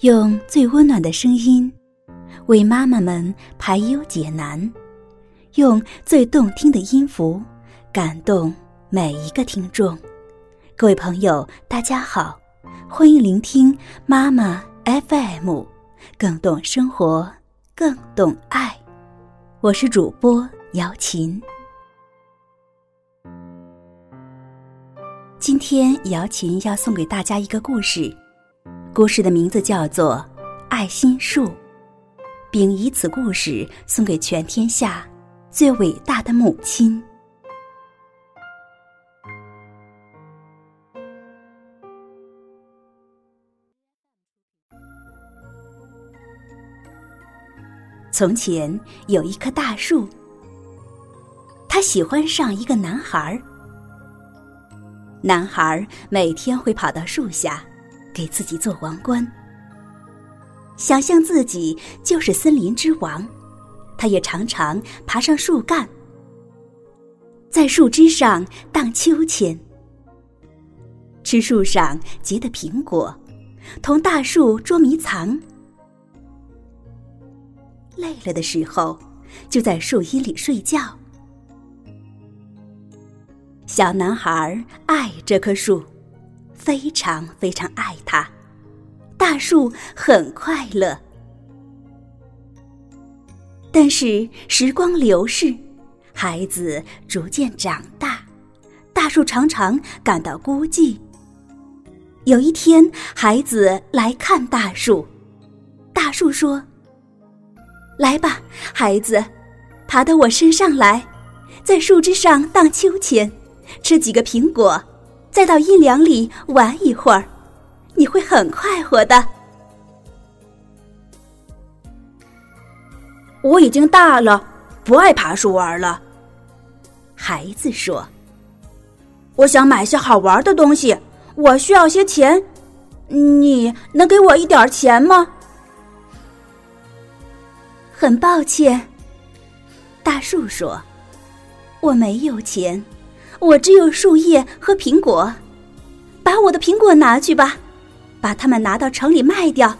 用最温暖的声音，为妈妈们排忧解难；用最动听的音符，感动每一个听众。各位朋友，大家好，欢迎聆听妈妈 FM，更懂生活，更懂爱。我是主播姚琴。今天姚琴要送给大家一个故事。故事的名字叫做《爱心树》，并以此故事送给全天下最伟大的母亲。从前有一棵大树，他喜欢上一个男孩儿。男孩儿每天会跑到树下。给自己做王冠，想象自己就是森林之王。他也常常爬上树干，在树枝上荡秋千，吃树上结的苹果，同大树捉迷藏。累了的时候，就在树荫里睡觉。小男孩爱这棵树。非常非常爱它，大树很快乐。但是时光流逝，孩子逐渐长大，大树常常感到孤寂。有一天，孩子来看大树，大树说：“来吧，孩子，爬到我身上来，在树枝上荡秋千，吃几个苹果。”再到阴凉里玩一会儿，你会很快活的。我已经大了，不爱爬树玩了。孩子说：“我想买些好玩的东西，我需要些钱，你能给我一点钱吗？”很抱歉，大树说：“我没有钱。”我只有树叶和苹果，把我的苹果拿去吧，把它们拿到城里卖掉，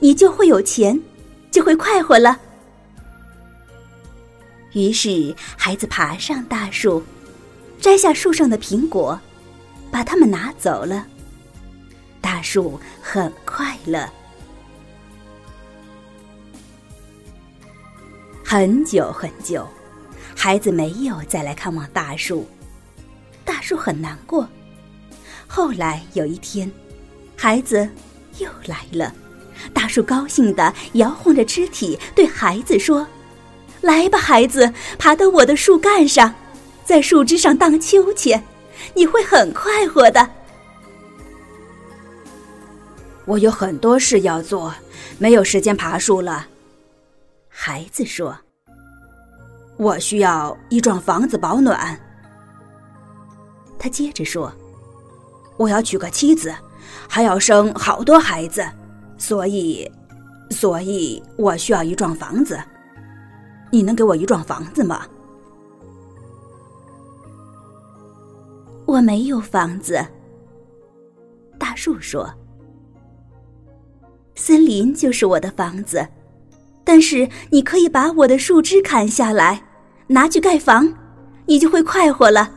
你就会有钱，就会快活了。于是，孩子爬上大树，摘下树上的苹果，把它们拿走了。大树很快乐。很久很久，孩子没有再来看望大树。树很难过。后来有一天，孩子又来了，大树高兴的摇晃着肢体，对孩子说：“来吧，孩子，爬到我的树干上，在树枝上荡秋千，你会很快活的。”我有很多事要做，没有时间爬树了。孩子说：“我需要一幢房子保暖。”他接着说：“我要娶个妻子，还要生好多孩子，所以，所以我需要一幢房子。你能给我一幢房子吗？”我没有房子。大树说：“森林就是我的房子，但是你可以把我的树枝砍下来，拿去盖房，你就会快活了。”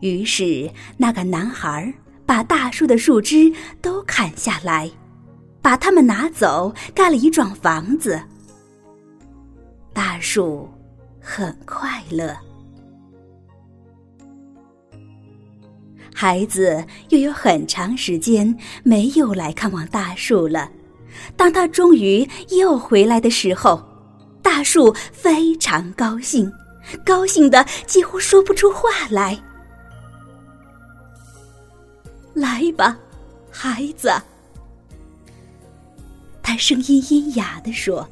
于是，那个男孩把大树的树枝都砍下来，把它们拿走，盖了一幢房子。大树很快乐。孩子又有很长时间没有来看望大树了。当他终于又回来的时候，大树非常高兴，高兴的几乎说不出话来。来吧，孩子。他声音阴哑的说：“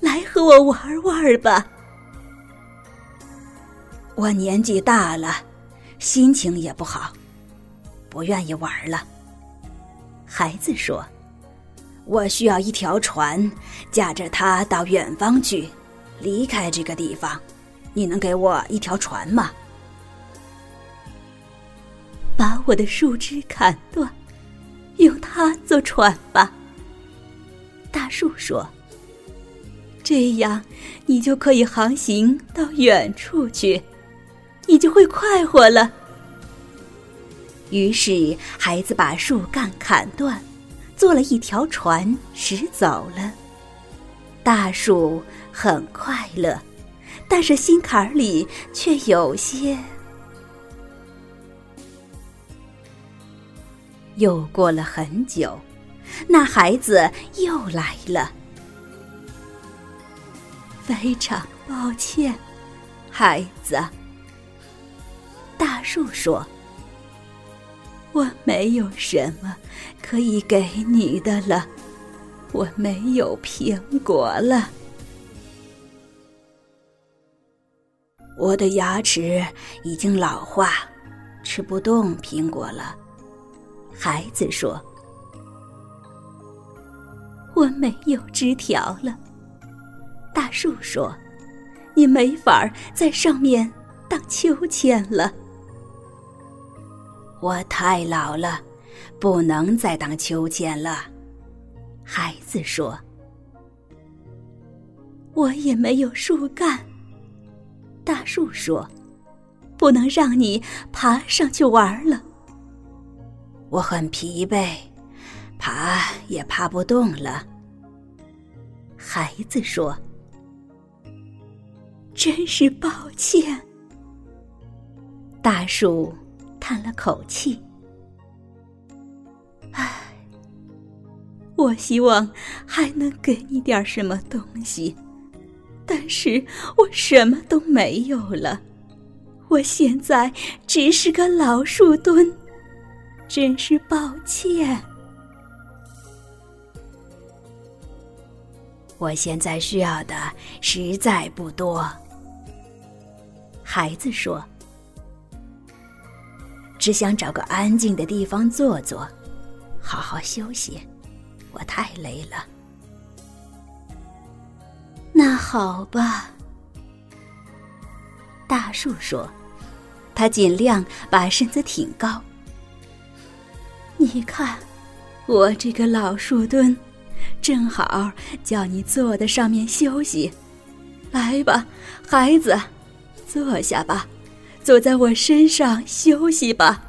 来和我玩玩吧。”我年纪大了，心情也不好，不愿意玩了。孩子说：“我需要一条船，驾着它到远方去，离开这个地方。你能给我一条船吗？”我的树枝砍断，用它做船吧。”大树说：“这样，你就可以航行到远处去，你就会快活了。”于是，孩子把树干砍断，做了一条船，驶走了。大树很快乐，但是心坎里却有些……又过了很久，那孩子又来了。非常抱歉，孩子。大树说：“我没有什么可以给你的了，我没有苹果了。我的牙齿已经老化，吃不动苹果了。”孩子说：“我没有枝条了。”大树说：“你没法在上面荡秋千了。”我太老了，不能再荡秋千了。孩子说：“我也没有树干。”大树说：“不能让你爬上去玩了。”我很疲惫，爬也爬不动了。孩子说：“真是抱歉。”大树叹了口气：“唉，我希望还能给你点什么东西，但是我什么都没有了。我现在只是个老树墩。”真是抱歉。我现在需要的实在不多。孩子说：“只想找个安静的地方坐坐，好好休息。我太累了。”那好吧。大树说：“他尽量把身子挺高。”你看，我这个老树墩，正好叫你坐在上面休息。来吧，孩子，坐下吧，坐在我身上休息吧。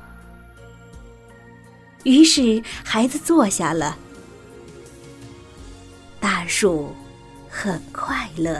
于是，孩子坐下了。大树很快乐。